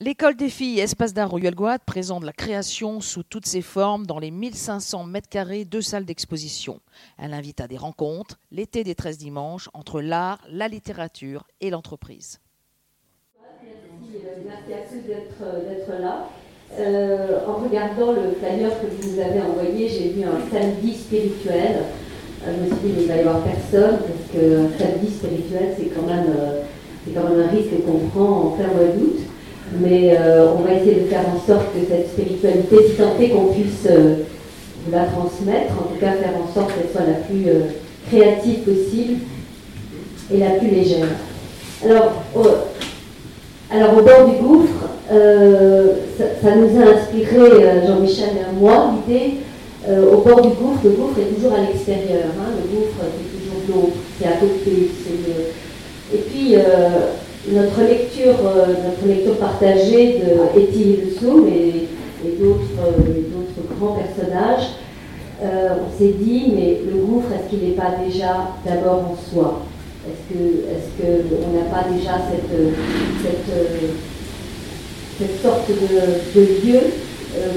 L'école des filles Espace d'art Royal présente la création sous toutes ses formes dans les 1500 mètres carrés de salles d'exposition. Elle invite à des rencontres, l'été des 13 dimanches, entre l'art, la littérature et l'entreprise. Merci à tous d'être là. Euh, en regardant le flyer que vous nous avez envoyé, j'ai vu un samedi spirituel. Euh, je me suis dit, mais il va y avoir personne, parce qu'un samedi spirituel, c'est quand, même, euh, quand même un risque qu'on prend en plein mois d'août mais euh, on va essayer de faire en sorte que cette spiritualité, est qu'on puisse euh, vous la transmettre, en tout cas faire en sorte qu'elle soit la plus euh, créative possible et la plus légère. Alors, au, alors au bord du gouffre, ça, nous a inspiré, Jean-Michel et moi, l'idée, au bord du gouffre, le gouffre est toujours à l'extérieur, hein, le gouffre c'est toujours l'eau, c'est à côté, c'est Et puis, notre lecture, euh, notre lecture partagée de Etty Soum et, et euh, d'autres grands personnages, euh, on s'est dit, mais le gouffre, est-ce qu'il n'est pas déjà d'abord en soi? Est-ce qu'on n'a pas déjà cette, sorte de, lieu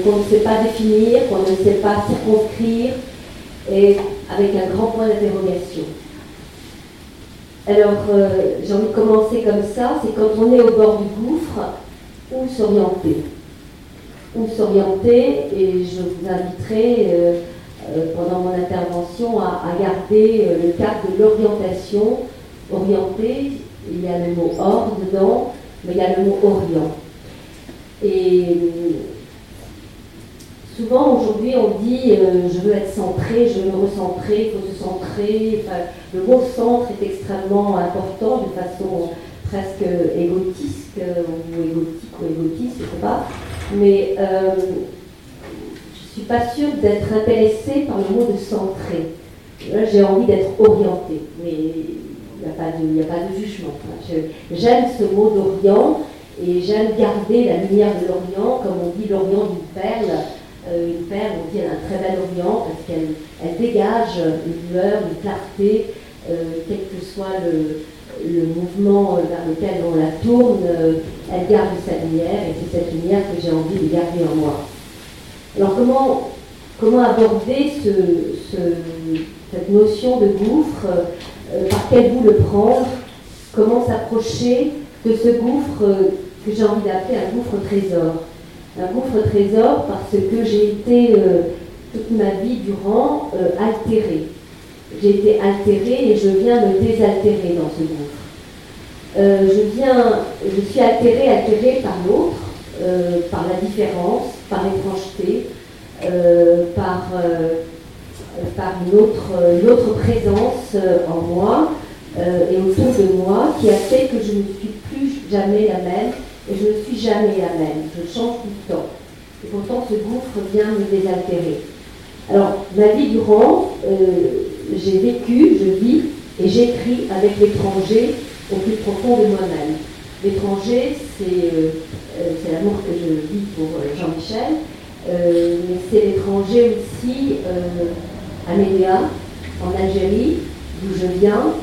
qu'on ne sait pas définir, qu'on ne sait pas circonscrire, et avec un grand point d'interrogation? Alors, euh, j'ai envie de commencer comme ça, c'est quand on est au bord du gouffre, où s'orienter? Où s'orienter, et je vous inviterai euh, euh, pendant mon intervention à, garder le cadre de l'orientation. Orienter, il y a le mot or dedans, mais il y a le mot orient. Et Souvent aujourd'hui on dit euh, je veux être centré, je veux me recentrer, il faut se centrer. le mot centre est extrêmement important de façon presque égotiste euh, ou égotique ou égotiste, je ne sais pas. Mais euh, je ne suis pas sûre d'être intéressée par le mot de centré. J'ai envie d'être orientée, mais il n'y a pas de jugement. J'aime ce mot d'Orient et j'aime garder la lumière de l'Orient, comme on dit l'Orient d'une perle. Euh, une perle, on dit elle a un très bel orient parce qu'elle elle dégage une lueur, une clarté, euh, quel que soit le, mouvement vers lequel on la tourne, euh, elle garde sa lumière et c'est cette lumière que j'ai envie de garder en moi. Alors comment, aborder ce, cette notion de gouffre Par quel bout le prendre Comment s'approcher de ce gouffre que j'ai envie d'appeler un gouffre trésor? Un gouffre trésor parce que j'ai été euh, toute ma vie durant euh, altérée. J'ai été altérée et je viens me désaltérer dans ce gouffre. Euh, je viens, je suis altérée, altérée par l'autre, par la différence, par l'étrangeté, par, par une, autre, une autre présence en moi et autour de moi qui a fait que je ne suis plus jamais la même et je ne suis jamais la même, je change tout le temps. Et pourtant, ce gouffre vient me désaltérer. Alors, ma vie durant, euh, j'ai vécu, je vis et j'écris avec l'étranger au plus profond de moi-même. L'étranger, c'est euh, euh, l'amour que je vis pour Jean-Michel, mais c'est l'étranger aussi à Médéa, en Algérie, d'où je viens,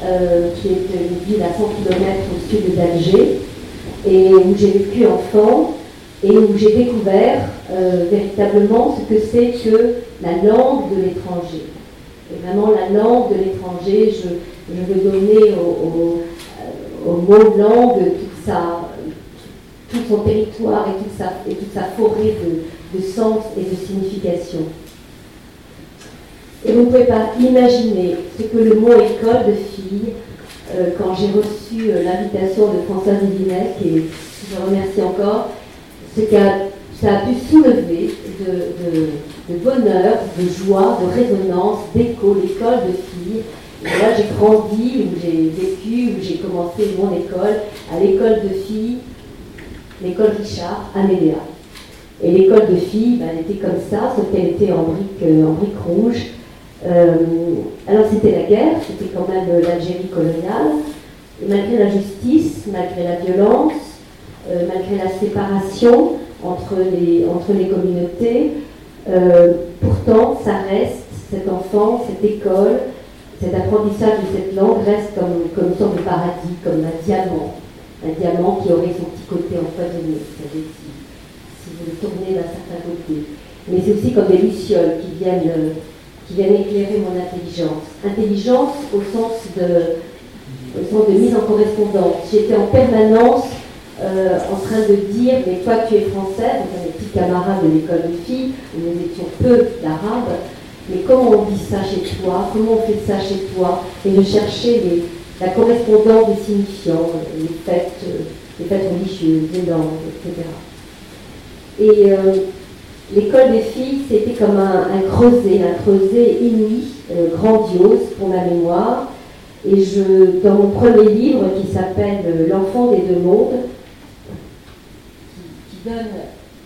qui est une ville à 100 km au sud d'Alger, et où j'ai vécu enfant et où j'ai découvert euh, véritablement ce que c'est que la langue de l'étranger. Et vraiment la langue de l'étranger, je, veux donner au, au, mot langue tout son territoire et toute sa, forêt de, de sens et de signification. Et vous ne pouvez pas imaginer ce que le mot école de filles euh, quand j'ai reçu euh, l'invitation de Françoise Divinec, et je remercie encore, ce que ça a pu soulever de, bonheur, de joie, de résonance, d'écho, l'école de filles. Et là, j'ai grandi, où j'ai vécu, où j'ai commencé mon école, à l'école de filles, l'école Richard, à Médéa. Et l'école de filles, ben, elle était comme ça, sauf qu'elle était en briques euh, en brique rouge. Euh, alors c'était la guerre, c'était quand même l'Algérie coloniale. Et malgré la justice, malgré la violence, euh, malgré la séparation entre les, entre les communautés, euh, pourtant ça reste, cet enfant, cette école, cet apprentissage de cette langue reste comme, comme une sorte de paradis, comme un diamant. un diamant qui aurait son petit côté empoisonné, si, si vous le tournez d'un certain côté. Mais c'est aussi comme des lucioles qui viennent, qui viennent éclairer mon intelligence. Intelligence au sens de, au sens de mise en correspondance. J'étais en permanence euh, en train de dire, mais toi tu es française, donc mes petits camarades de l'école de filles, nous étions peu d'arabes, mais comment on dit ça chez toi, comment on fait ça chez toi, et de chercher la correspondance des signifiants, les fêtes, euh, les fêtes religieuses, les langues, etc. Et l'école des filles, c'était comme un, creuset, un creuset inouï, euh, grandiose pour ma mémoire. Et je, dans mon premier livre qui s'appelle L'enfant des deux mondes, qui, donne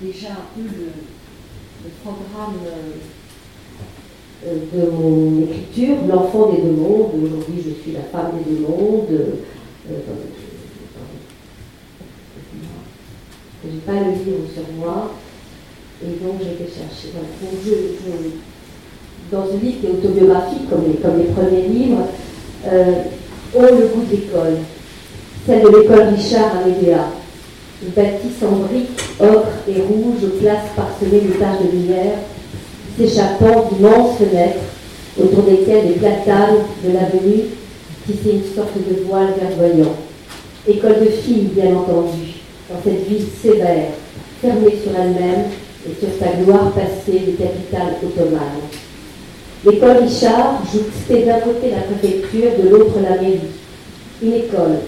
déjà un peu le programme euh, de mon écriture, L'enfant des deux mondes. Aujourd'hui, je suis la femme des deux mondes. Euh, je n'ai pas le livre sur moi. Et donc, été chercher. dans ce livre qui est autobiographique, comme les, premiers livres, euh, le goût d'école. Celle de l'école Richard à Médéa. Une bâtisse en briques, ocre et rouge, place parsemée de taches de lumière, s'échappant d'immenses fenêtres, autour desquelles les platanes de l'avenue tissaient une sorte de voile verdoyant. École de filles, bien entendu, dans cette ville sévère, fermée sur elle-même et sur sa gloire passée de capitale ottomane. L'école Richard jouxtait d'un côté la préfecture, de l'autre la mairie. Une école,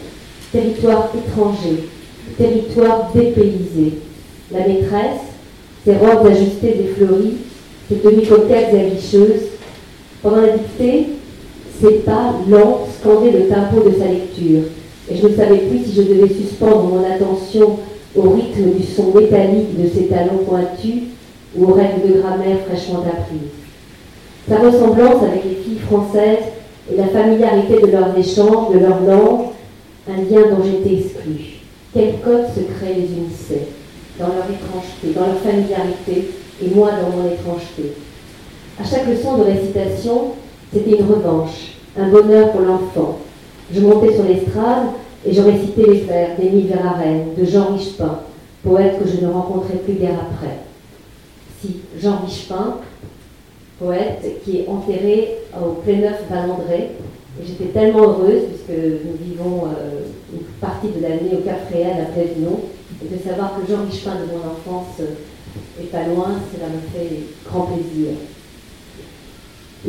territoire étranger, territoire dépaysé. La maîtresse, ses robes ajustées et fleuries, ses tenues coquettes et aguicheuses. Pendant la dictée, ses pas lents scandaient le tempo de sa lecture, et je ne savais plus si je devais suspendre mon attention au rythme du son métallique de ses talons pointus ou aux règles de grammaire fraîchement apprises. Sa ressemblance avec les filles françaises et la familiarité de leurs échanges, de leur langue, un lien dont j'étais exclue. Quel code secret les unissait, dans leur étrangeté, dans leur familiarité, et moi dans mon étrangeté? À chaque leçon de récitation, c'était une revanche, un bonheur pour l'enfant. Je montais sur l'estrade et je récitais les vers d'Émile Verhaeren, de Jean Richepin, poète que je ne rencontrais plus guère après. Si, Jean Richepin, poète qui est enterré au Pléneuf Valandré, et j'étais tellement heureuse, puisque nous vivons euh, une partie de l'année au Cap Réel à Plévinon, et de savoir que Jean Richepin de mon enfance et pas loin, cela me fait grand plaisir.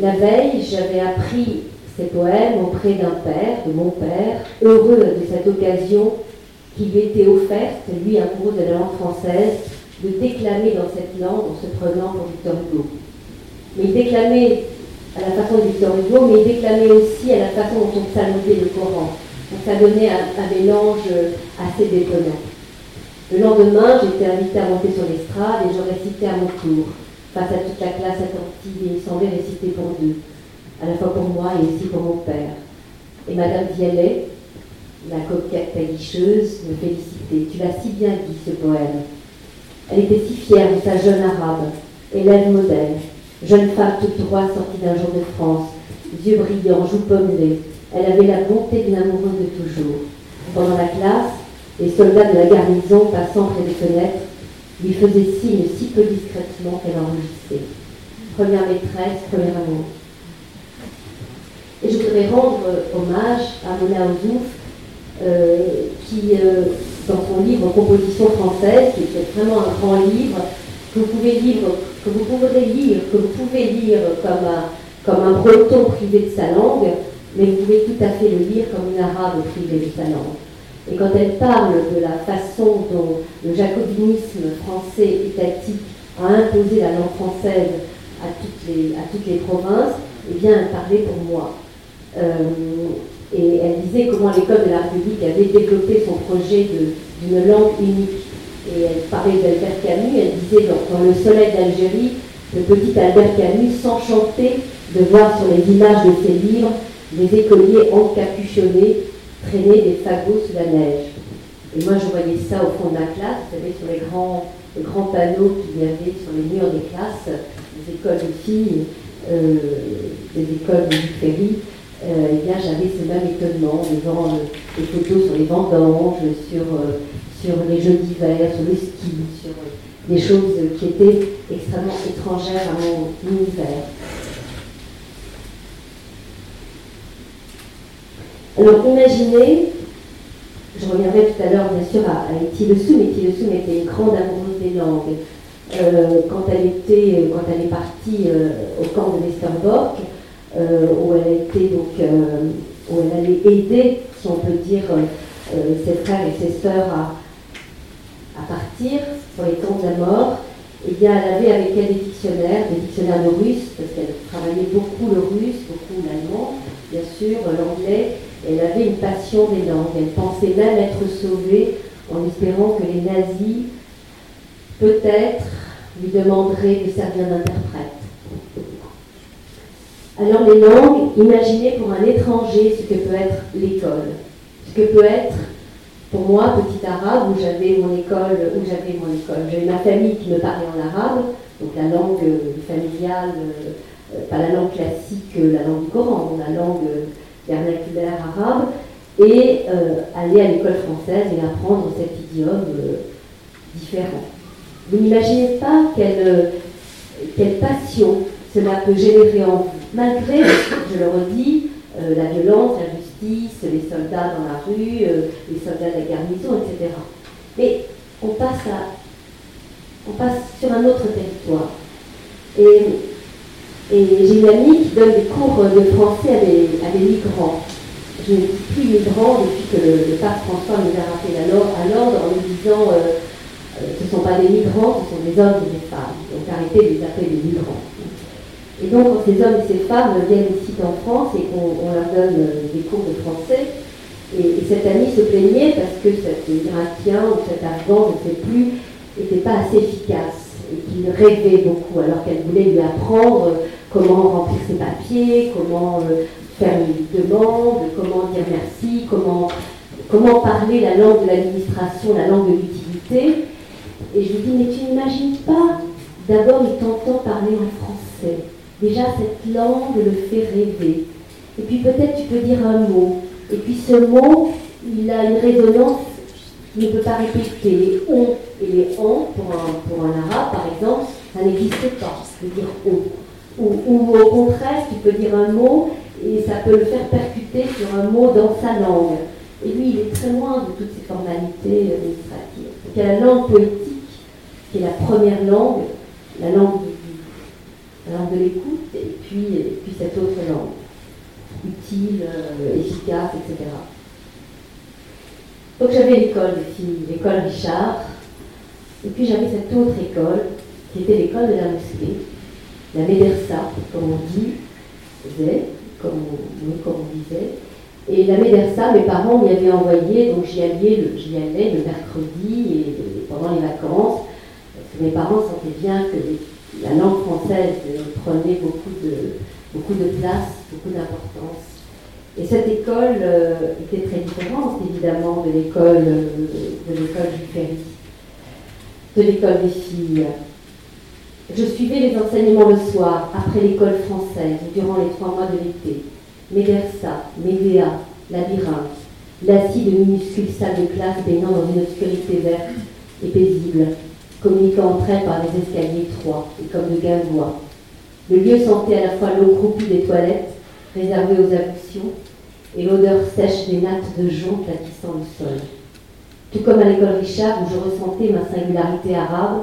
La veille, j'avais appris ces poèmes auprès d'un père, de mon père, heureux de cette occasion qui lui était offerte, lui amoureux de la langue française, de déclamer dans cette langue en se prenant pour Victor Hugo. Mais il déclamait à la façon de Victor Hugo, mais il déclamait aussi à la façon dont on saluait le Coran. Donc ça donnait un mélange assez détonnant. Le lendemain, j'étais invitée à monter sur l'estrade et je récitais à mon tour, face à toute la classe attentive, et il semblait réciter pour deux, à la fois pour moi et aussi pour mon père. Et Madame Vialet, la coquette taillicheuse, me félicitait. Tu l'as si bien dit, ce poème. Elle était si fière de sa jeune arabe, élève modèle, jeune femme toute droite sortie d'un jour de France, yeux brillants, joues pommelées. Elle avait la bonté d'une amoureuse de toujours. Pendant la classe, les soldats de la garnison, passant près des fenêtres, lui faisaient signe si peu discrètement qu'elle enregistrait. Première maîtresse, premier amour. Et je voudrais rendre hommage à Mona Ozouf, euh, qui, euh, dans son livre Composition française, qui est vraiment un grand livre, que vous pouvez lire, que vous pouvez lire, que vous pouvez lire comme un, comme un breton privé de sa langue, mais vous pouvez tout à fait le lire comme une arabe privée de sa langue. Et quand elle parle de la façon dont le jacobinisme français étatique a imposé la langue française à toutes les, à toutes les provinces, eh bien, elle parlait pour moi. Euh, et elle disait comment l'école de la République avait développé son projet d'une langue unique. Et elle parlait d'Albert Camus, elle disait dans, dans Le Soleil d'Algérie, le petit Albert Camus s'enchantait de voir sur les images de ses livres des écoliers encapuchonnés traîner des fagots sous la neige. Et moi, je voyais ça au fond de la classe, vous savez, sur les grands, grands panneaux qu'il y avait sur les murs des classes, des écoles de filles, euh, des écoles de Ferry. Euh, bien j'avais ce même étonnement devant les photos sur les vendanges, sur, sur les jeux d'hiver, sur le ski, sur des choses qui étaient extrêmement étrangères à mon univers. Alors imaginez, je reviendrai tout à l'heure bien sûr à, à Etty Soum, Etty Soum était une grande amoureuse des langues. Euh, quand, elle était, quand elle est partie euh, au camp de Westerbork, euh, où elle donc, où elle allait aider, si on peut dire, ses frères et ses sœurs à, partir pour les temps de la mort, eh bien, elle avait avec elle des dictionnaires, des dictionnaires de russe, parce qu'elle travaillait beaucoup le russe, beaucoup l'allemand, bien sûr, l'anglais. Elle avait une passion des langues. Elle pensait même être sauvée en espérant que les nazis, peut-être, lui demanderaient de servir d'interprète. Alors les langues, imaginez pour un étranger ce que peut être l'école, ce que peut être pour moi, petit arabe, où j'avais mon école, où j'avais mon école, j'avais ma famille qui me parlait en arabe, donc la langue euh, familiale, euh, pas la langue classique, euh, la langue du Coran, la langue vernaculaire arabe, et aller à l'école française et apprendre cet idiome différent. Vous n'imaginez pas quelle passion cela peut générer en vous, malgré, je le redis, la violence, la les soldats dans la rue, euh, les soldats de la garnison, etc. Mais on passe, à, on passe sur un autre territoire. Et, j'ai une amie qui donne des cours de français à des, migrants. Je ne dis plus migrants depuis que le, pape François nous a rappelé à l'ordre en nous disant euh, euh, ce ne sont pas des migrants, ce sont des hommes et des femmes. Donc arrêtez de les appeler des migrants. Et donc, quand ces hommes et ces femmes viennent ici en France et qu'on leur donne euh, des cours de français, et, cette amie se plaignait parce que cet Irakien ou cet Afghan, je ne sais plus, n'était pas assez efficace et qu'il rêvait beaucoup alors qu'elle voulait lui apprendre comment remplir ses papiers, comment euh, faire une demande, comment dire merci, comment, comment parler la langue de l'administration, la langue de l'utilité. Et je lui dis, mais tu n'imagines pas, d'abord il t'entend parler en français. Déjà, cette langue le fait rêver. Et puis peut-être tu peux dire un mot. Et puis ce mot, il a une résonance il ne peut pas répéter. Les on et les en, pour un, pour un arabe par exemple, ça n'existe pas. Tu peux dire on. Ou, ou, au contraire, tu peux dire un mot et ça peut le faire percuter sur un mot dans sa langue. Et lui, il est très loin de toutes ces formalités administratives. Donc il y a la langue poétique, qui est la première langue, la langue la de l'écoute, et puis, et cette autre langue, utile, euh, efficace, etc. Donc j'avais l'école l'école Richard, et puis j'avais cette autre école, qui était l'école de la mosquée, la Médersa, comme on dit, comme on, comme on disait. Et la Médersa, mes parents m'y avaient envoyé, donc j'y allais, le mercredi et, pendant les vacances, parce que mes parents sentaient bien que les la langue française prenait beaucoup de, place, beaucoup d'importance. Et cette école euh, était très différente, évidemment, de l'école de l'école du Ferry, de l'école des filles. Je suivais les enseignements le soir, après l'école française, durant les trois mois de l'été. Médersa, Médéa, Labyrinthe, l'assis de minuscules salles de classe baignant dans une obscurité verte et paisible, communiquant entre elles par des escaliers étroits et comme de gavois. Le lieu sentait à la fois l'eau croupie des toilettes, réservée aux ablutions, et l'odeur sèche des nattes de jonc platissant le sol. Tout comme à l'école Richard, où je ressentais ma singularité arabe,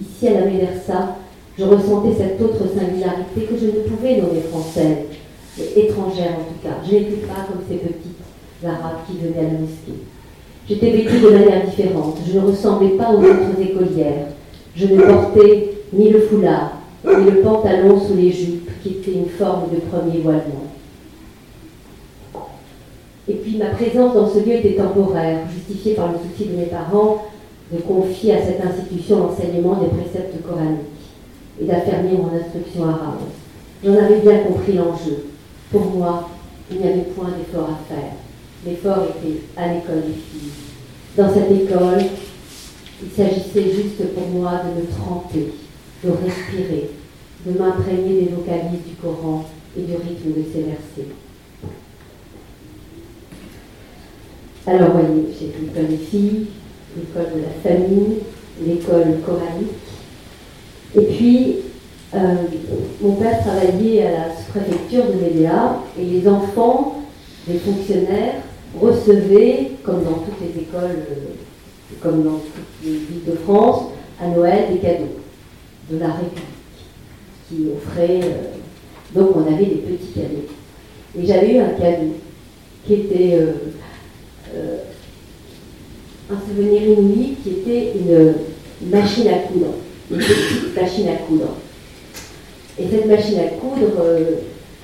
ici à la Médersa, je ressentais cette autre singularité que je ne pouvais nommer française, mais étrangère en tout cas. Je n'étais pas comme ces petites arabes qui venaient à la mosquée. J'étais vêtue de manière différente. Je ne ressemblais pas aux autres écolières. Je ne portais ni le foulard, ni le pantalon sous les jupes, qui était une forme de premier voilement. Et puis ma présence dans ce lieu était temporaire, justifiée par le souci de mes parents de confier à cette institution l'enseignement des préceptes coraniques et d'affermir mon instruction arabe. J'en avais bien compris l'enjeu. Pour moi, il n'y avait point d'effort à faire. L'effort était à l'école des filles. Dans cette école, il s'agissait juste pour moi de me tremper, de respirer, de m'imprégner des vocalises du Coran et du rythme de ses versets. Alors, voyez, j'ai l'école des filles, l'école de la famille, l'école coranique. Et puis, euh, mon père travaillait à la sous-préfecture de Médéa et les enfants des fonctionnaires recevaient, comme dans toutes les écoles, euh, comme dans toutes les villes de France, à Noël des cadeaux de la République qui offrait. Euh, donc on avait des petits cadeaux. Et j'avais eu un cadeau qui était un souvenir inouï, qui était une machine à coudre, une petite machine à coudre. Et cette machine à coudre, euh,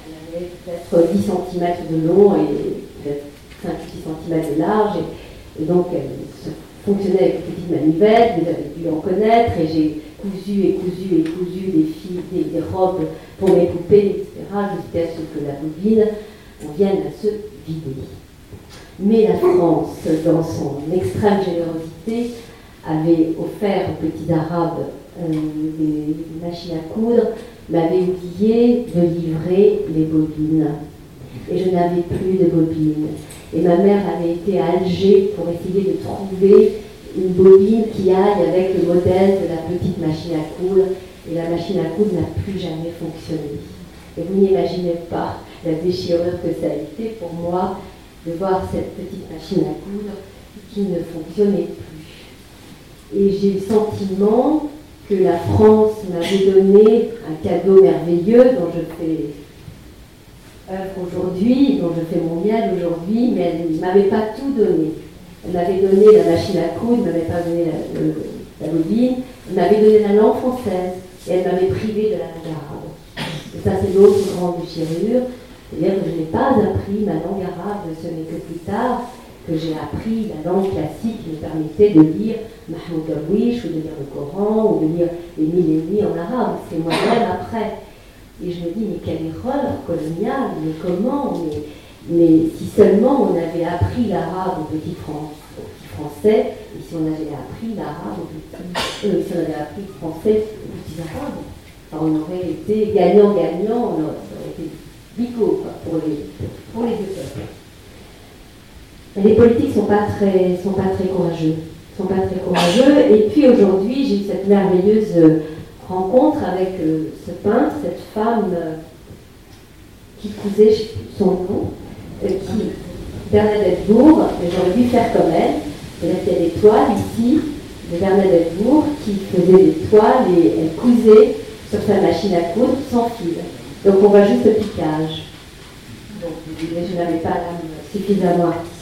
elle avait peut-être 10 cm de long et peut-être 5-6 cm de large. Et, donc, elle fonctionnait avec une petite manivelle, vous avez dû en connaître. Et j'ai cousu et cousu et cousu des, filles, des, robes pour mes poupées, etc., jusqu'à ce que la bobine, vienne à se vider. Mais la France, dans son extrême générosité, avait offert aux petits Arabes euh, des machines à coudre m'avait oublié de livrer les bobines. Et je n'avais plus de bobines. Et ma mère avait été à Alger pour essayer de trouver une bobine qui aille avec le modèle de la petite machine à coudre. Et la machine à coudre n'a plus jamais fonctionné. Et vous n'imaginez pas la déchirure que ça a été pour moi de voir cette petite machine à coudre qui ne fonctionnait plus. Et j'ai le sentiment que la France m'avait donné un cadeau merveilleux dont je fais œuvre aujourd'hui, dont je fais mon miel aujourd'hui, mais elle ne m'avait pas tout donné. Elle m'avait donné la machine à coudre, elle ne m'avait pas donné la, bobine, elle m'avait donné la langue française et elle m'avait privé de la langue arabe. Et ça, c'est l'autre grande déchirure. C'est-à-dire que je n'ai pas appris ma langue arabe, ce n'est que plus tard que j'ai appris la langue classique qui me permettait de lire Mahmoud Darwish ou de lire le Coran ou de lire les mille et nuits en arabe. C'est moi-même après. Et je me dis, mais quelle erreur coloniale, mais comment mais, mais si seulement on avait appris l'arabe aux petits, Français, et si on avait appris l'arabe aux petits, euh, si on avait appris le français aux petits arabes, on aurait été gagnant-gagnant, on aurait été bico pour les, pour les deux peuples les politiques sont pas très, sont pas très courageux, sont pas très courageux. Et puis aujourd'hui, j'ai cette merveilleuse rencontre avec euh, ce peintre, cette femme euh, qui cousait son nom, qui Bernadette Bourg, j'aurais dû faire comme elle. Il y a des toiles ici de Bernadette Bourg qui faisait des toiles et elle cousait sur sa machine à coudre sans fil. Donc on voit juste le piquage. Donc, je n'avais pas l'âme suffisamment artistique.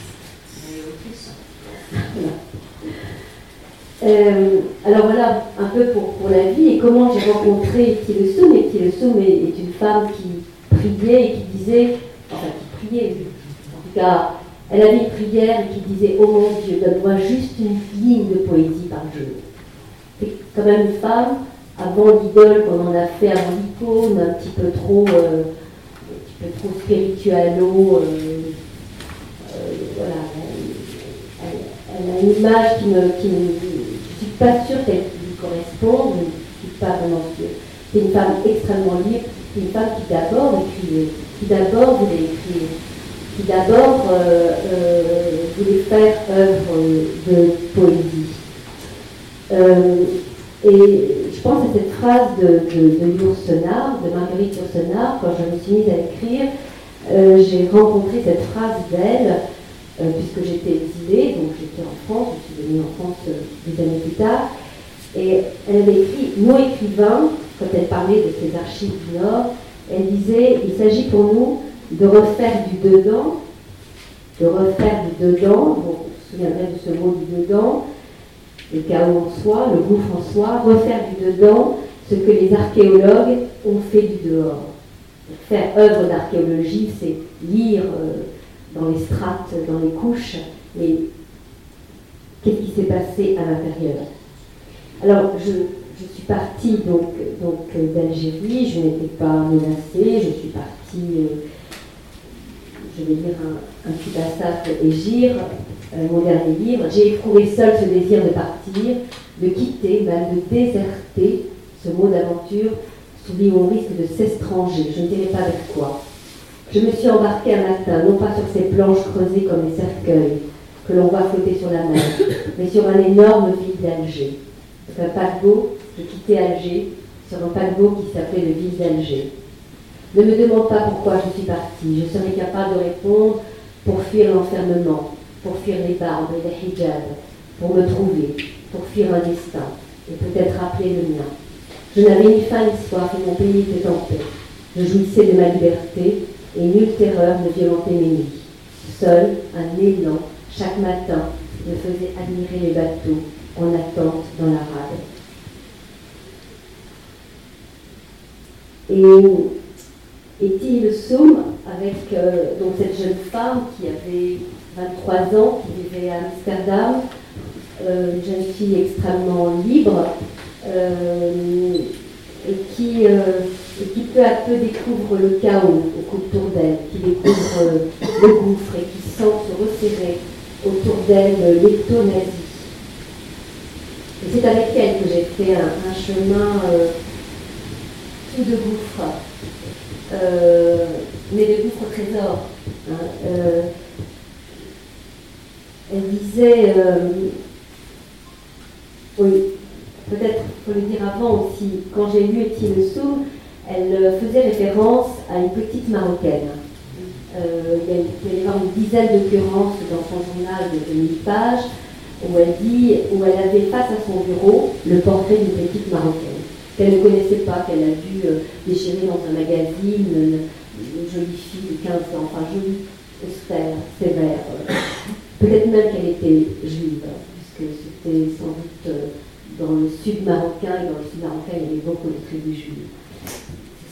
Euh, alors voilà un peu pour, pour, la vie et comment j'ai rencontré Soum. Et Soum est, est une femme qui priait et qui disait, enfin qui priait, en tout cas, elle avait une prière et qui disait Oh mon Dieu, donne-moi juste une ligne de poésie par jour. C'est quand même une femme, avant l'idole qu'on en a fait avant l'icône, un petit peu trop, euh, un petit peu trop spiritualo, euh, voilà, elle a une image qui ne, qui je pas sûre qu'elle lui corresponde, je ne suis pas vraiment sûre. C'est une femme extrêmement libre, c'est une femme qui d'abord écrivait, qui d'abord voulait écrire, qui d'abord euh, euh, voulait faire œuvre de poésie. Euh, et je pense à cette phrase de, de, de de Marguerite Yourcenar, quand je me suis mise à écrire, j'ai rencontré cette phrase d'elle euh, puisque j'étais exilée, donc j'étais en France, je suis venue en France euh, des années plus tard. Et elle avait écrit, mot écrivain, quand elle parlait de ses archives du Nord, elle disait Il s'agit pour nous de refaire du dedans, de refaire du dedans, vous vous souviendrez de ce mot du dedans, le chaos en soi, le gouffre en soi, refaire du dedans ce que les archéologues ont fait du dehors. Faire œuvre d'archéologie, c'est lire. Euh, dans les strates, dans les couches, et qu'est-ce qui s'est passé à l'intérieur? Alors, je, suis partie donc, donc d'Algérie, je n'étais pas menacée, je suis partie, euh, je vais lire un, petit passage Égir, euh, mon dernier livre. J'ai éprouvé seul ce désir de partir, de quitter, de déserter ce mot d'aventure souligne mon risque de s'estranger, je ne dirais pas avec quoi. Je me suis embarquée un matin, non pas sur ces planches creusées comme des cercueils, que l'on voit flotter sur la mer, mais sur un énorme ville d'Alger. C'est un paquebot, j'ai quitté Alger sur un paquebot qui s'appelait le ville d'Alger. Ne me demande pas pourquoi je suis partie, je serai capable de répondre pour fuir l'enfermement, pour fuir les barbes et les hijabs, pour me trouver, pour fuir un destin, et peut-être rappeler le mien. Je n'avais ni faim ni soif et mon pays était en paix. Je jouissais de ma liberté et nulle terreur ne violentait mes nuits. Seul, un élan, chaque matin, me faisait admirer les bateaux en attente dans la rade. Et Etty Soum, avec euh, cette jeune femme qui avait 23 ans, qui vivait à Amsterdam, euh, une jeune fille extrêmement libre, euh, et qui, qui peu à peu découvre le chaos autour d'elle, qui découvre le gouffre et qui sent se resserrer autour d'elle l'écto-nazie. Et c'est avec elle que j'ai fait un, chemin tout de gouffres, mais de gouffres trésors. Hein, elle disait, oui, peut-être faut le dire avant aussi, quand j'ai lu Étienne Soum, elle euh, faisait référence à une petite marocaine. Euh, il, y a, une dizaine d'occurrences dans son journal de 2000 pages où elle dit, où elle avait face à son bureau le portrait d'une petite marocaine qu'elle ne connaissait pas, qu'elle a dû euh, déchirer dans un magazine, une, jolie fille de 15 ans, enfin jolie, austère, sévère. Peut-être même qu'elle était juive, puisque c'était sans doute dans le sud marocain, et dans le sud marocain, il y avait beaucoup de tribus juives.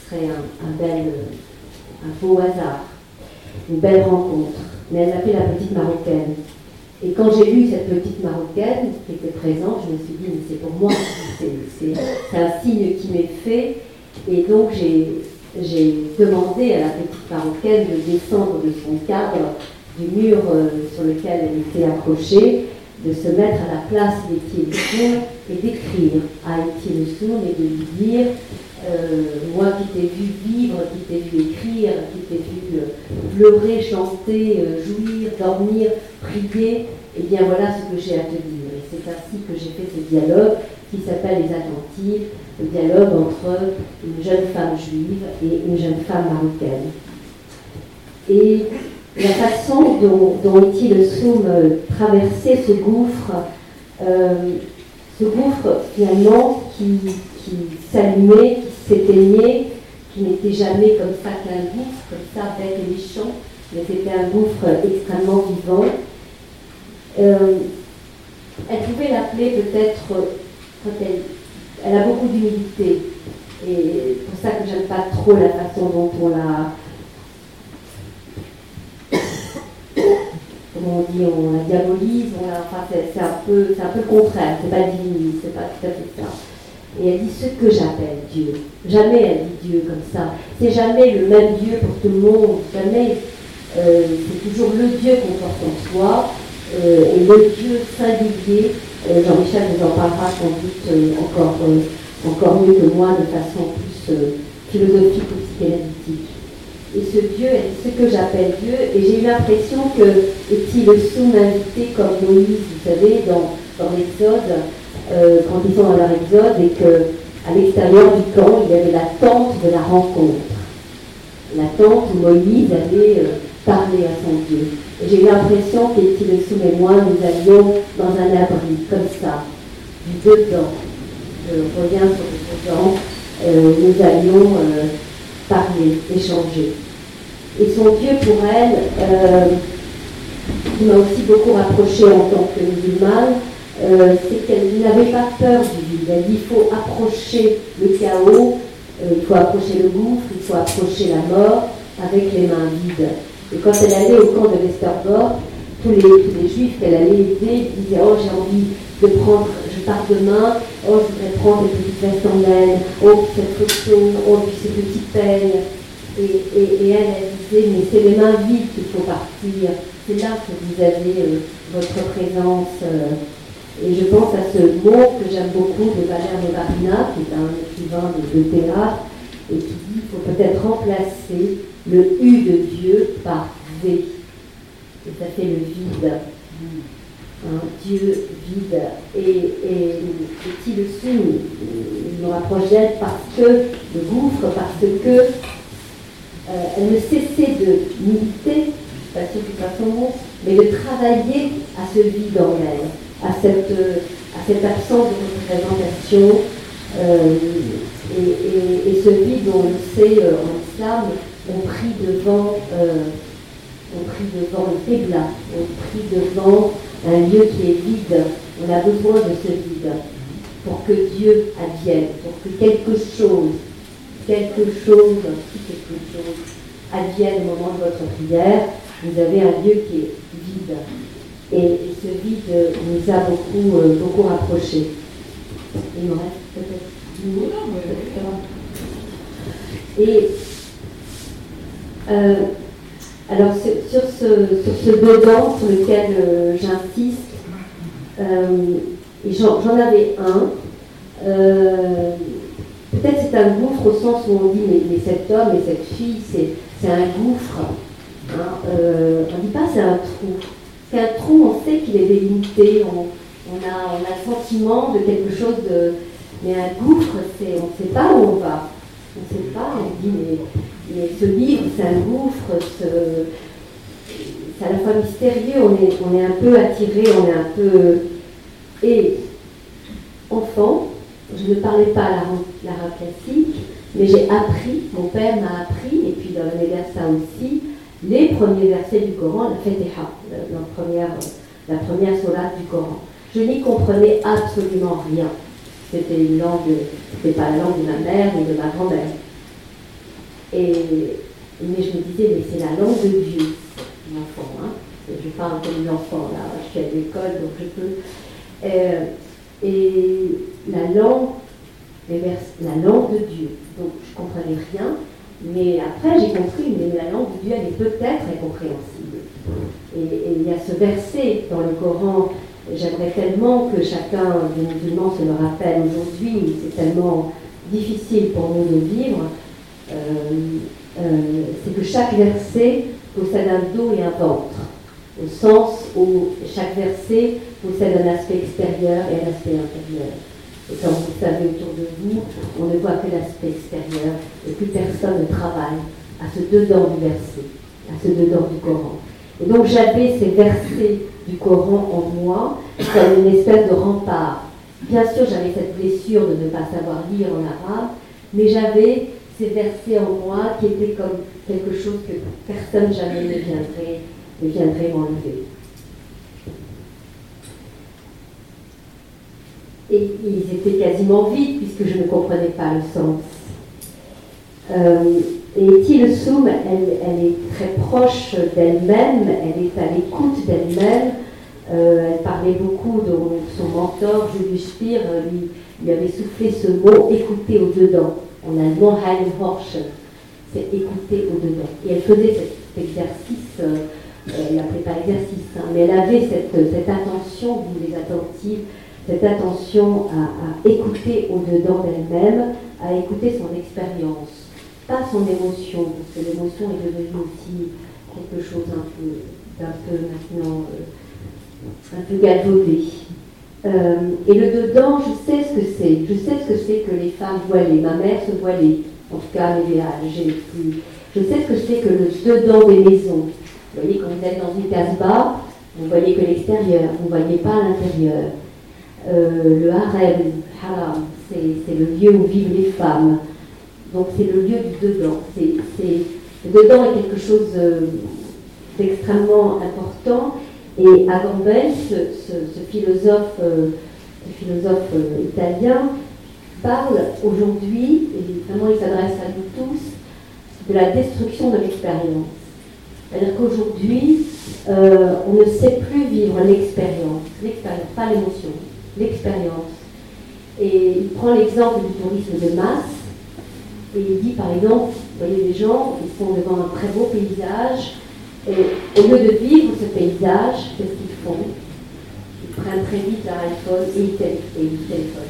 Serait un, bel, un beau hasard, une belle rencontre. Mais elle m'appelait la petite marocaine. Et quand j'ai lu cette petite marocaine qui était présente, je me suis dit, mais c'est pour moi, c'est un signe qui m'est fait. Et donc j'ai demandé à la petite marocaine de descendre de son cadre, du mur euh, sur lequel elle était accrochée, de se mettre à la place d'Étienne Soun et d'écrire à Étienne Soun et de lui dire euh, Moi qui t'ai vu vivre, qui t'ai vu écrire, qui t'ai vu euh, pleurer, chanter, euh, jouir, dormir, prier, et eh bien voilà ce que j'ai à te dire. Et c'est ainsi que j'ai fait ce dialogue qui s'appelle Les Attentives, le dialogue entre une jeune femme juive et une jeune femme marocaine. Et la façon dont, dont le Soum traversait ce gouffre, euh, ce gouffre finalement qui, s'allumait, s'éteignait, qui n'était jamais comme ça qu'un gouffre, comme ça, bête et méchant, mais c'était un gouffre extrêmement vivant. Euh, elle pouvait l'appeler peut-être, quand elle, elle a beaucoup d'humilité, et c'est pour ça que j'aime pas trop la façon dont on la on dit, on la diabolise, enfin, c'est un, peu, un peu le contraire, c'est pas c'est pas tout à fait ça. Et elle dit ce que j'appelle Dieu. Jamais elle dit Dieu comme ça. C'est jamais le même Dieu pour tout le monde. Jamais. Euh, c'est toujours le Dieu qu'on porte en soi. Euh, et le Dieu singulier. Euh, Jean-Michel nous en parlera sans doute encore, encore mieux que moi de façon plus philosophique ou psychanalytique. Et ce Dieu est ce que j'appelle Dieu. Et j'ai eu l'impression que est-il sous-invité comme Moïse, vous savez, dans, dans l'Exode, euh, quand ils sont dans leur Exode, et qu'à l'extérieur du camp, il y avait la tente de la rencontre. La tente où Moïse avait euh, parlé à son Dieu. J'ai eu l'impression sous et moi, nous allions dans un abri, comme ça, du dedans. Je reviens sur le dedans. Euh, nous allions parler, échanger. Et son Dieu pour elle, euh, qui m'a aussi beaucoup rapproché en tant que musulmane, euh, c'est qu'elle n'avait pas peur du vide. Elle dit il faut approcher le chaos, euh, il faut approcher le gouffre, il faut approcher la mort avec les mains vides. Et quand elle allait au camp de Westerbork, tous les, tous les juifs qu'elle allait aider disaient Oh, j'ai envie de prendre, je pars demain, oh, je voudrais prendre des petites vestes en laine, oh, cette photo, oh, puis ces petits peignes. Et, et, elle, elle disait, mais c'est les mains vides qu'il faut partir. C'est là que vous avez euh, votre présence. Et je pense à ce mot que j'aime beaucoup de Valère Marina, qui est un écrivain de, théâtre, et qui dit qu'il faut peut-être remplacer le U de Dieu par V. Et ça fait le vide. Hein, Dieu vide. Et, et, et le il nous rapproche parce que, le gouffre, parce que euh, elle ne cessait de militer, parce que son nom, mais de travailler à ce vide en elle, à cette, à cette absence de représentation. Euh, et, ce vide, on sait euh, en islam, on prie devant, on prie devant le Qibla, on prie devant un lieu qui est vide. On a besoin de ce vide pour que Dieu advienne, pour que quelque chose, quelque chose, quelque chose advienne au moment de votre prière. Vous avez un lieu qui est vide. Et, ce vide nous a beaucoup, euh, beaucoup rapprochés. Il me reste peut-être Et euh, alors sur, ce, sur ce dedans sur lequel euh, j'insiste, j'en avais un. Peut-être c'est un gouffre au sens où on dit mais, cet homme et cette fille, c'est un gouffre. Hein, on ne dit pas c'est un trou. C'est un trou, on sait qu'il est délimité, on, a, on, le sentiment de quelque chose de. Mais un gouffre, on ne sait pas où on va. On ne sait pas, on dit mais ce livre, c'est un gouffre, c'est à la fois mystérieux, on est, un peu attiré, on est un peu. Et enfant, je ne parlais pas l'arabe classique, mais j'ai appris, mon père m'a appris, et puis dans le Médassa aussi, les premiers versets du Coran, la Fatiha, la première, la première sourate du Coran. Je n'y comprenais absolument rien. C'était une langue, c'était pas la langue de ma mère ni de ma grand-mère. Et, mais je me disais, mais c'est la langue de Dieu, l'enfant. Hein. Je parle comme une enfant, là, je suis à l'école, donc je peux. Euh, et la langue, la langue de Dieu. Donc je comprenais rien, mais après j'ai compris, mais la langue de Dieu, elle est peut-être incompréhensible. Et, il y a ce verset dans le Coran, j'aimerais tellement que chacun des musulmans se le rappelle aujourd'hui, c'est tellement difficile pour nous de vivre. Euh, euh, c'est que chaque verset possède un dos et un ventre, au sens où chaque verset possède un aspect extérieur et un aspect intérieur. Et comme vous savez autour de vous, on ne voit que l'aspect extérieur et plus personne ne travaille à ce dedans du verset, à ce dedans du Coran. Et donc j'avais ces versets du Coran en moi comme une espèce de rempart. Bien sûr, j'avais cette blessure de ne pas savoir lire en arabe, mais j'avais ces versets en moi qui étaient comme quelque chose que personne jamais ne viendrait, ne viendrait m'enlever. Et ils étaient quasiment vides puisque je ne comprenais pas le sens. Euh, et Tilsum, elle, elle est très proche d'elle-même, elle est à l'écoute d'elle-même. Euh, elle parlait beaucoup de son mentor, Julius Speer, lui, avait soufflé ce mot écouter au-dedans en allemand Heilhorchen, c'est écouter au-dedans. Et elle faisait cet exercice, euh, elle n'appelait pas exercice, hein, mais elle avait cette, cette attention, vous les attentive, cette attention à, écouter au-dedans d'elle-même, à écouter son expérience, pas son émotion, parce que l'émotion est devenue aussi quelque chose un peu, d'un peu maintenant, euh, un peu galvaudé. Euh, et le dedans, je sais ce que c'est. Je sais ce que c'est que les femmes voilées. Ma mère se voilait. En tout cas, les j'ai plus. Je sais ce que c'est que le dedans des maisons. Vous voyez, quand vous êtes dans une case-bas, vous voyez que l'extérieur, vous ne voyez pas l'intérieur. Euh, le harem, haram, c'est le lieu où vivent les femmes. Donc c'est le lieu du dedans. le dedans est quelque chose euh, d'extrêmement important et Agamben, ce, ce, philosophe, euh, italien, parle aujourd'hui, et vraiment il s'adresse à nous tous, de la destruction de l'expérience. C'est-à-dire qu'aujourd'hui, on ne sait plus vivre l'expérience, l'expérience, pas l'émotion, l'expérience. Et il prend l'exemple du tourisme de masse, et il dit par exemple, vous voyez des gens, ils sont devant un très beau paysage, et au lieu de vivre ce paysage, qu'est-ce qu'ils font? Ils prennent très vite leur iPhone et ils, téléphonent,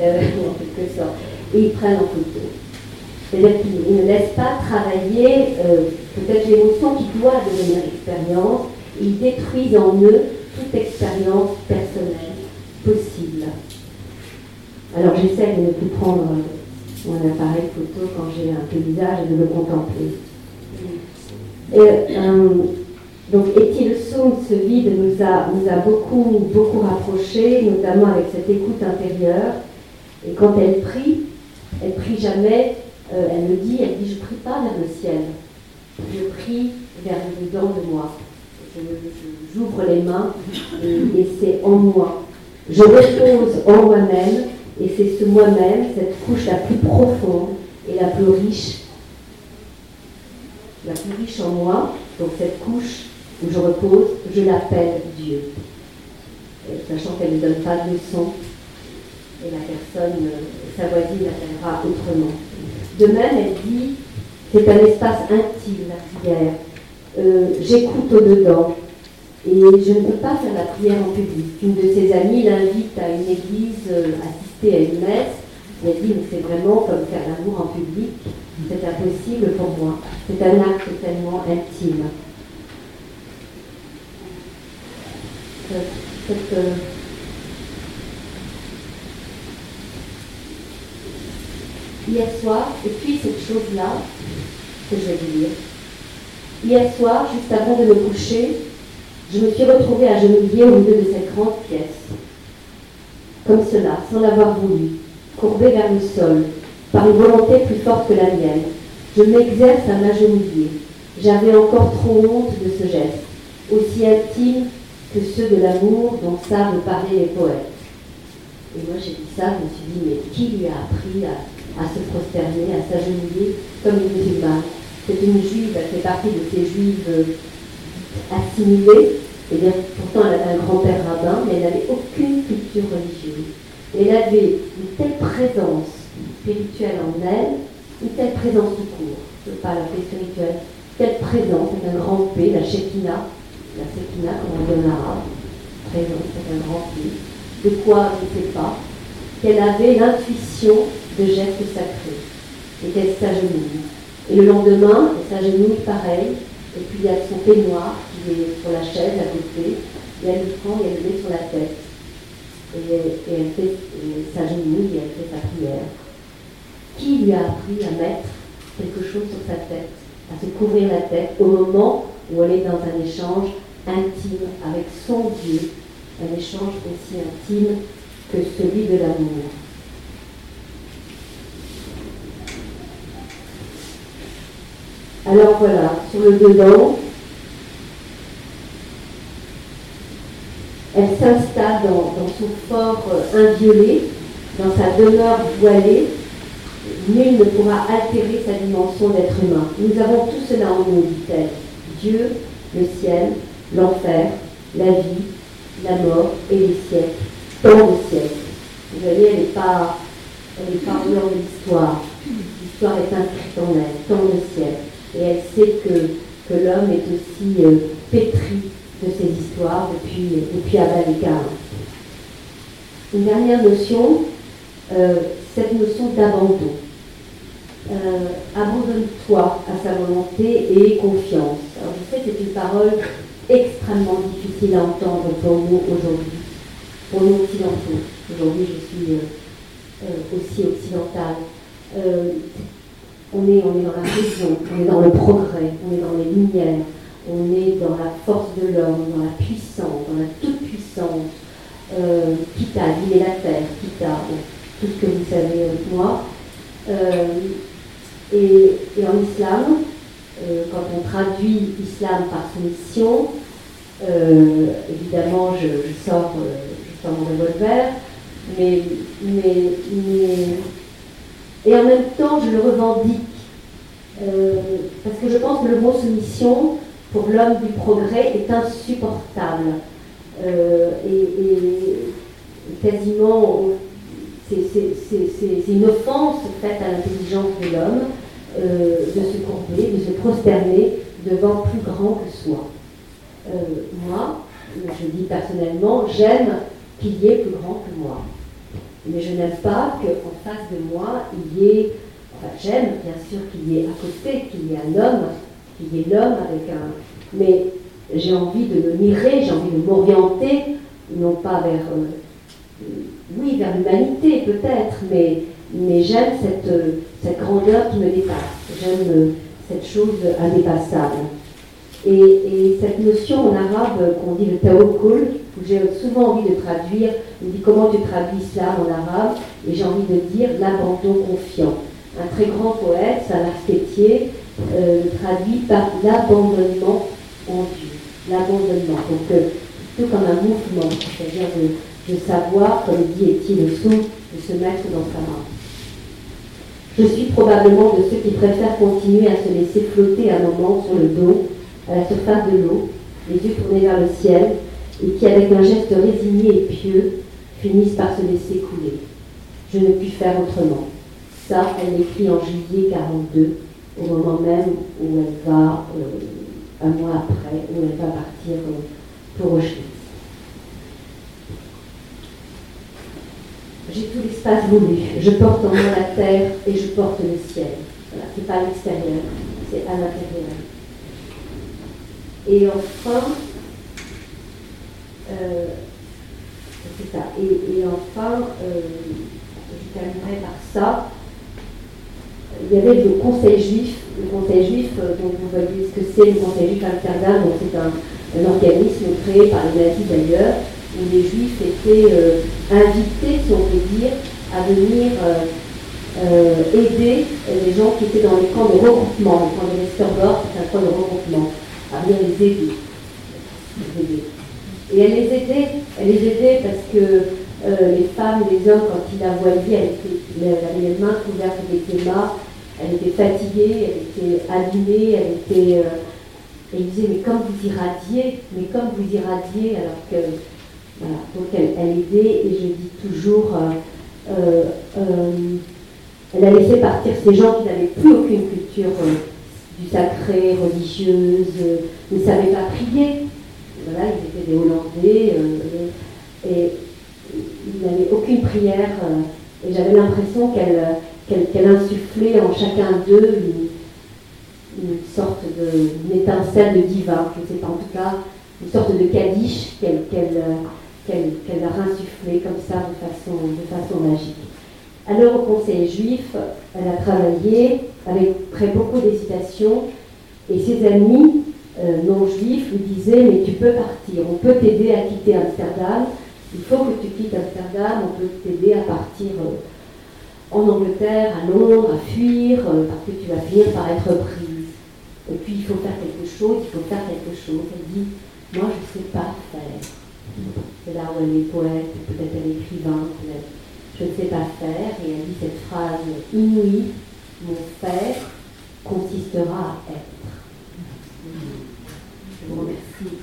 euh, en quelque sorte, et ils prennent en photo. C'est-à-dire qu'ils ne laissent pas travailler euh, peut-être l'émotion qui doit devenir expérience, ils détruisent en eux tout toute expérience personnelle possible. Alors j'essaie de ne plus prendre mon appareil photo quand j'ai un paysage et de le contempler. Et, euh, donc Étienne Soum, ce vide, nous a, nous a beaucoup, beaucoup rapprochés, notamment avec cette écoute intérieure. Et quand elle prie, elle prie jamais, euh, elle me dit, elle dit, je prie pas vers le ciel, je prie vers le dedans de moi. J'ouvre les mains et, et c'est en moi. Je repose en moi-même et c'est ce moi-même, cette couche la plus profonde et la plus riche, la plus riche en moi, donc cette couche où je repose, je l'appelle Dieu. sachant qu'elle ne donne pas de leçon, et la personne, euh, sa voisine l'appellera autrement. De même, elle dit, c'est un espace intime, la prière. Euh, j'écoute au-dedans, et je ne peux pas faire la prière en public. Une de ses amies l'invite à une église, euh, assister à une messe, elle dit, c'est vraiment comme faire l'amour en public, c'est impossible pour moi. C'est un acte tellement intime. Euh, hier soir, et puis cette chose-là que je vais vous dire. Hier soir, juste avant de me coucher, je me suis retrouvée à au milieu de cette grande pièce. Comme cela, sans l'avoir voulu, courbée vers le sol, par une volonté plus forte que la mienne. Je m'exerce à m'agenouiller. J'avais encore trop honte de ce geste, aussi intime que ceux de l'amour dont savent parler les poètes. Et moi j'ai dit ça, je me suis dit, mais qui lui a appris à, se prosterner, à s'agenouiller comme une musulmane? C'est une juive, elle fait partie de ces juives assimilées, et bien, pourtant elle avait un grand-père rabbin, mais elle n'avait aucune culture religieuse. Elle avait une telle présence spirituelle en elle, une telle présence tout court, je ne pas l'appeler spirituelle, telle présence, avec un grand P, la Shekinah, la Sekina, comme on dit en arabe, présent, c'est un grand pays, de quoi je ne sais pas, qu'elle avait l'intuition de gestes sacrés et qu'elle s'agenouille. Et le lendemain, elle s'agenouille pareil, et puis il y a son peignoir qui est sur la chaise à côté, et elle le prend et elle le met sur la tête. Et, elle fait s'agenouille et elle fait sa prière. Qui lui a appris à mettre quelque chose sur sa tête, à se couvrir la tête au moment où elle est dans un échange intime avec son Dieu, un échange aussi intime que celui de l'amour? Alors voilà, sur le dedans, elle s'installe dans, son fort euh, inviolé, dans sa demeure voilée. Nul ne pourra altérer sa dimension d'être humain. Nous avons tout cela en nous, dit-elle. Dieu, le ciel, l'enfer, la vie, la mort et les siècles, tant de siècles. Vous voyez, elle n'est pas, elle pas en dehors de l'histoire. L'histoire est inscrite en elle, tant de siècles. Et elle sait que, que l'homme est aussi euh, pétri de ces histoires depuis, depuis. Une dernière notion, euh, cette notion d'abandon. Euh, abandonne-toi à sa volonté et confiance. Alors je sais que c'est une parole extrêmement difficile à entendre pour nous aujourd'hui, pour nous occidentaux. Aujourd'hui, je suis aussi occidentale. On, est, dans la raison, on est dans le progrès, on est dans les lumières, on est dans la force de l'homme, dans la puissance, dans la toute-puissance. Kita, l'île et la terre, Kita, tout ce que vous savez avec moi. Et, et, en islam, euh, quand on traduit islam par soumission, euh, évidemment, je, sors, euh, je, sors, mon revolver, mais, mais, et en même temps, je le revendique. parce que je pense que le mot soumission, pour l'homme du progrès, est insupportable. et, et, quasiment, c'est une offense faite à l'intelligence de l'homme. Euh, de se courber, de se prosterner devant plus grand que soi. Euh, moi, je dis personnellement, j'aime qu'il y ait plus grand que moi. Mais je n'aime pas qu'en face de moi, il y ait, enfin j'aime bien sûr qu'il y ait à côté, qu'il y ait un homme, qu'il y ait l'homme avec un... Mais j'ai envie de me mirer, j'ai envie de m'orienter, non pas vers, euh, oui, vers l'humanité peut-être, mais, mais j'aime cette, cette grandeur qui me dépasse. J'aime cette chose indépassable. Et, cette notion en arabe qu'on dit le tawakkul, j'ai souvent envie de traduire, on dit comment tu traduis ça en arabe, et j'ai envie de dire l'abandon confiant. Un très grand poète, Salah Pétier, euh, traduit par l'abandonnement en Dieu. L'abandonnement. Donc, euh, plutôt comme un mouvement, c'est-à-dire de, de, savoir, comme dit Étienne Sou, de se mettre dans sa main. Je suis probablement de ceux qui préfèrent continuer à se laisser flotter un moment sur le dos, à la surface de l'eau, les yeux tournés vers le ciel, et qui, avec un geste résigné et pieux, finissent par se laisser couler. Je ne puis faire autrement. Ça, elle écrit en juillet 42, au moment même où elle va, euh, un mois après, où elle va partir euh, pour Auschwitz. J'ai tout l'espace voulu. Je porte en moi la terre et je porte le ciel. Voilà, c'est pas à l'extérieur, c'est à l'intérieur. Et enfin, euh, ça. Et, enfin, euh, je terminerai par ça. Il y avait le Conseil juif. Le Conseil juif, euh, donc vous voyez ce que c'est le Conseil juif Amsterdam. Donc c'est un, organisme créé par les nazis d'ailleurs, où les juifs étaient invités, si on peut dire, à venir aider les gens qui étaient dans les camps de regroupement. Le camp de Westerbork, c'est un camp de regroupement, à venir les aider. Et elle les aidait, elle les aidait parce que euh, les femmes, les hommes, quand ils la voyaient, elle, avait les mains couvertes d'échémas, elle était fatiguée, elle était abîmée, elle était. Euh, elle disait, mais comme vous irradiez, mais comme vous irradiez, alors que. Voilà, donc elle, elle aidait, et je dis toujours, euh, elle a laissé partir ces gens qui n'avaient plus aucune culture du sacré, religieuse, ne savaient pas prier, voilà, ils étaient des Hollandais, euh, et ils n'avaient aucune prière, euh, et j'avais l'impression qu'elle insufflait en chacun d'eux une, sorte d'étincelle de, divin, je ne sais pas, en tout cas, une sorte de kadish qu'elle qu'elle leur comme ça de façon, de façon magique. Alors au Conseil juif, elle a travaillé avec très beaucoup d'hésitation et ses amis euh, non-juif lui disait Mais tu peux partir, on peut t'aider à quitter Amsterdam, il faut que tu quittes Amsterdam, on peut t'aider à partir euh, en Angleterre, à Londres, à fuir, euh, parce que tu vas finir par être prise. Et puis il faut faire quelque chose, il faut faire quelque chose. Elle dit Moi je ne sais pas faire. C'est là où elle est poète, peut-être elle est écrivain, je ne sais pas faire. Et elle dit cette phrase inouïe Mon faire consistera à être. Je vous remercie.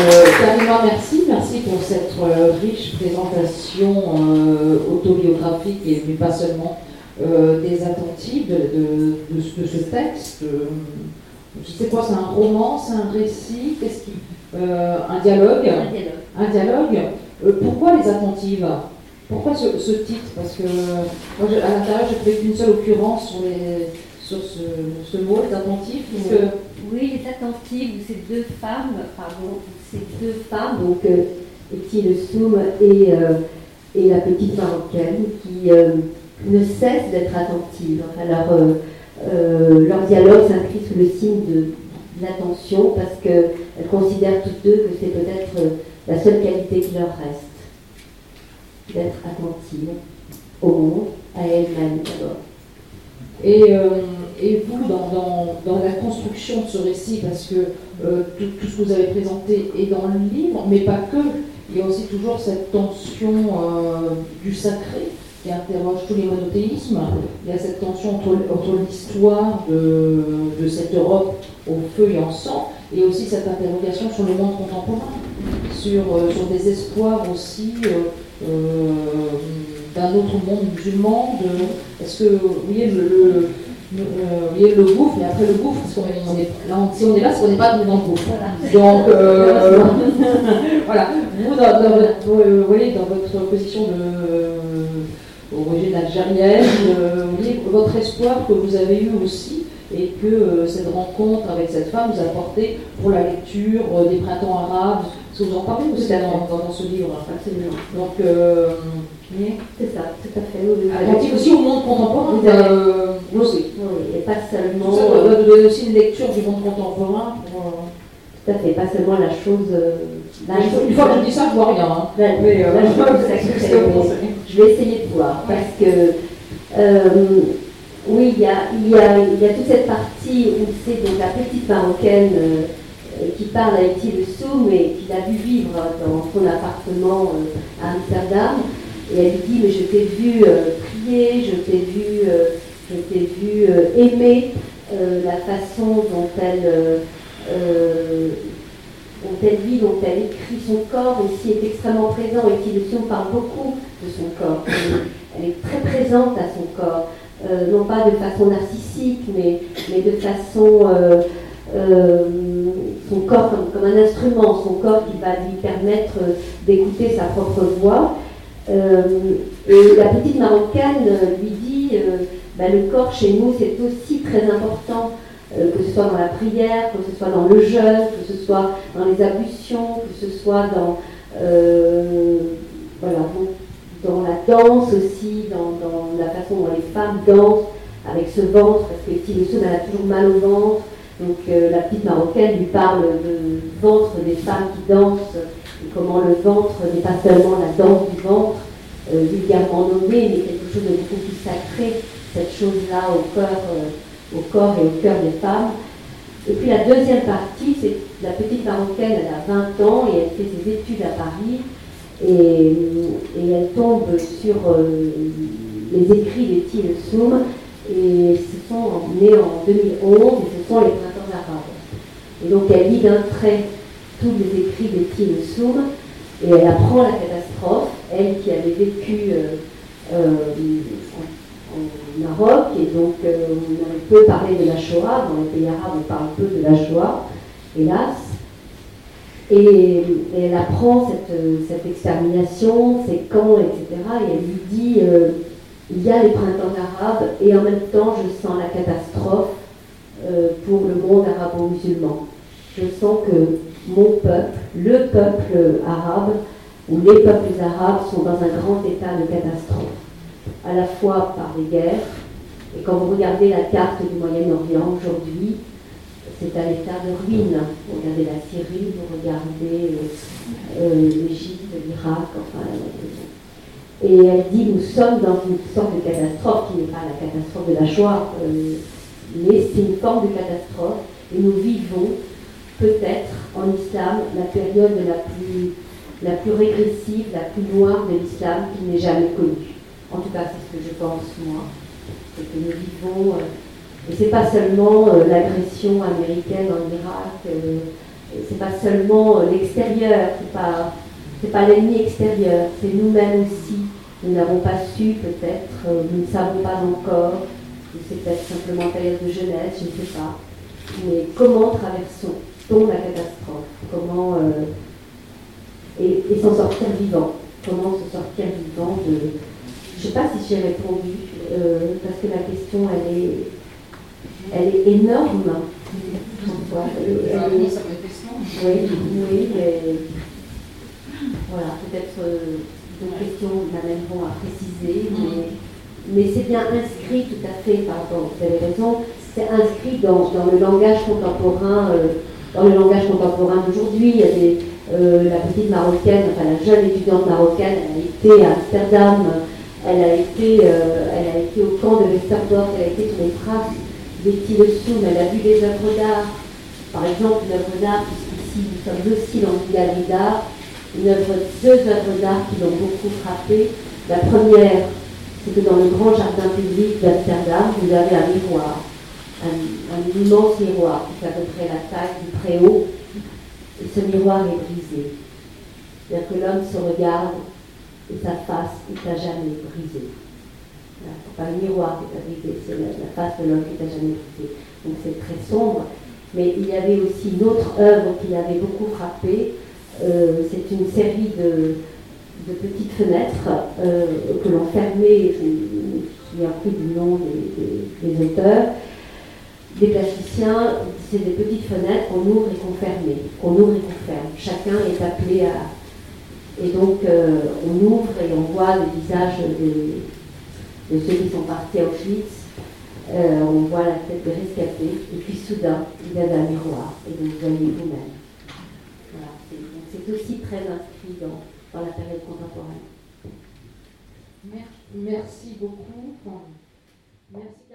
Euh, merci. Merci pour cette euh, riche présentation euh, autobiographique et mais pas seulement des attentives de, de, ce texte. je sais quoi, c'est un roman, c'est un récit, qu'est-ce qui, un dialogue. Un dialogue. Un dialogue. Euh, pourquoi les attentives? Pourquoi ce, titre? Parce que moi, à l'intérieur, je fais qu'une seule occurrence sur, les, sur ce, mot, les attentifs. Oui, les attentives, ces deux femmes, pardon, ces deux femmes, donc euh, Le Soum et, euh, et la petite marocaine, qui euh, ne cessent d'être attentives. Enfin, leur, leur dialogue s'inscrit sous le signe de l'attention parce qu'elles considèrent toutes deux que c'est peut-être la seule qualité qui leur reste, d'être attentive au monde, à elle-même d'abord. Et, euh, vous, dans, la construction de ce récit, parce que euh, tout, ce que vous avez présenté est dans le livre, mais pas que, il y a aussi toujours cette tension euh, du sacré qui interroge tous les monothéismes. Il y a cette tension entre, entre l'histoire de, de, cette Europe au feu et en sang, et aussi cette interrogation sur le monde contemporain sur, euh, sur des espoirs aussi euh, euh, d'un autre monde musulman. Est-ce que, vous voyez, le, vous voyez le gouffre, mais après le gouffre, parce qu'on est, là, si on est là, c'est qu'on n'est pas dans le gouffre. Donc, voilà, vous, dans, votre, vous voyez, dans votre position de origine algérienne, votre espoir que vous avez eu aussi, et que euh, cette rencontre avec cette femme vous a apporté pour la lecture euh, des printemps arabes, ce que vous en parlez aussi dans, dans, ce livre. Absolument. Donc, euh, c'est ça, tout à fait. Oui, Attentif aussi au monde contemporain, euh, Oui, et pas seulement. Vous avez aussi une lecture du monde contemporain pour, Tout à fait, pas seulement la chose. La chose une fois que je dis ça, je vois rien. Hein. Mais, la chose, je vais essayer de voir, parce que. Oui, il y, a, y y, toute cette partie où c'est donc la petite marocaine euh, qui parle à Eti Soum et qui l'a vu vivre dans son appartement euh, à Amsterdam. Et elle lui dit, mais je t'ai vu euh, prier, je t'ai vu, je t'ai vu aimer la façon dont elle, dont elle vit, dont elle écrit son corps aussi est extrêmement présent. Et Soum parle beaucoup de son corps. elle est très présente à son corps. Euh, non pas de façon narcissique, mais, mais de façon euh, euh, son corps comme, un instrument, son corps qui va lui permettre d'écouter sa propre voix. la petite marocaine lui dit bah, le corps chez nous c'est aussi très important. Que ce soit dans la prière, que ce soit dans le jeûne, que ce soit dans les ablutions, que ce soit dans, voilà, dans la danse aussi, dans, la façon dont les femmes dansent avec ce ventre, parce que Tilesson elle a toujours mal au ventre. Donc euh, la petite marocaine lui parle du ventre des femmes qui dansent, et comment le ventre n'est pas seulement la danse du ventre, euh, vulgairement nommée, mais quelque chose de beaucoup plus sacré, cette chose-là au cœur, euh, au corps et au cœur des femmes. Et puis la deuxième partie, c'est la petite marocaine, elle a 20 ans et elle fait ses études à Paris et, elle tombe sur euh, les écrits de Thiel Soum, et ce sont nés en 2011, et ce sont les printemps arabes. Et donc elle lit d'un trait tous les écrits de Thiel Soum, et elle apprend la catastrophe, elle qui avait vécu euh, euh, en, Maroc, et donc on peut parler de la Shoah, dans les pays arabes on parle peu de la Shoah, hélas, et, elle apprend cette, extermination, ces camps, etc. Et elle lui dit, euh, il y a les printemps arabes et en même temps je sens la catastrophe euh, pour le monde arabo-musulman. Je sens que mon peuple, le peuple arabe, ou les peuples arabes sont dans un grand état de catastrophe, à la fois par les guerres, et quand vous regardez la carte du Moyen-Orient aujourd'hui, c'est à l'état de ruine. Vous regardez la Syrie, vous regardez euh, euh, l'Égypte, l'Irak, enfin. Et elle dit nous sommes dans une sorte de catastrophe qui n'est pas la catastrophe de la Shoah, euh, mais c'est une forme de catastrophe. Et nous vivons peut-être en islam la période la plus, la plus régressive, la plus noire de l'islam qu'il n'ait jamais connue. En tout cas, c'est ce que je pense moi. C'est que nous vivons. Et c'est pas seulement euh, l'agression américaine en Irak, euh, c'est pas seulement euh, l'extérieur, c'est pas, c'est pas l'ennemi extérieur, c'est nous-mêmes aussi. Nous n'avons pas su peut-être, nous ne savons pas encore, c'est peut-être simplement période de jeunesse, je ne sais pas. Mais comment traversons-nous la catastrophe? Comment et, s'en sortir vivant? Comment se sortir vivant de Je ne sais pas si j'ai répondu parce que la question elle est elle est énorme. Oui, oui, mais voilà, peut-être euh, deux questions m'amèneront à préciser, mais, mais c'est bien inscrit tout à fait, pardon, vous avez raison, c'est inscrit dans, dans, le langage contemporain, euh, dans le langage contemporain d'aujourd'hui. Il y a des, euh, la petite marocaine, enfin la jeune étudiante marocaine, elle a été à Amsterdam, elle a été, elle a été au camp de Westerdorf, elle a été sur les traces petits leçons, elle a vu des œuvres d'art. Par exemple, une œuvre d'art, puisqu'ici nous sommes aussi dans une galerie d'art, une œuvre, deux œuvres d'art qui l'ont beaucoup frappé. La première, c'est que dans le grand jardin public d'Amsterdam, vous avez un miroir, un, immense miroir qui fait à peu près la taille du préau, et ce miroir est brisé. C'est-à-dire que l'homme se regarde et sa face est à jamais brisée. C'est pas le miroir qui est brisé, c'est la, face de l'homme qui n'a jamais brisé. Donc c'est très sombre. Mais il y avait aussi une autre œuvre qui avait beaucoup frappé. Euh, c'est une série de, petites fenêtres euh, que l'on fermait, je ne souviens plus du nom des, auteurs, des plasticiens, c'est des petites fenêtres qu'on ouvre et qu'on ferme, qu'on ouvre et qu'on ferme. Chacun est appelé à. Et donc euh, on ouvre et on voit le visage de, ceux qui sont partis à Auschwitz euh, on voit la tête de rescapé, et puis soudain, il y a un miroir, et donc vous voyez vous-même. Voilà, c'est aussi très inscrit dans, la période contemporaine. Merci, beaucoup. Merci.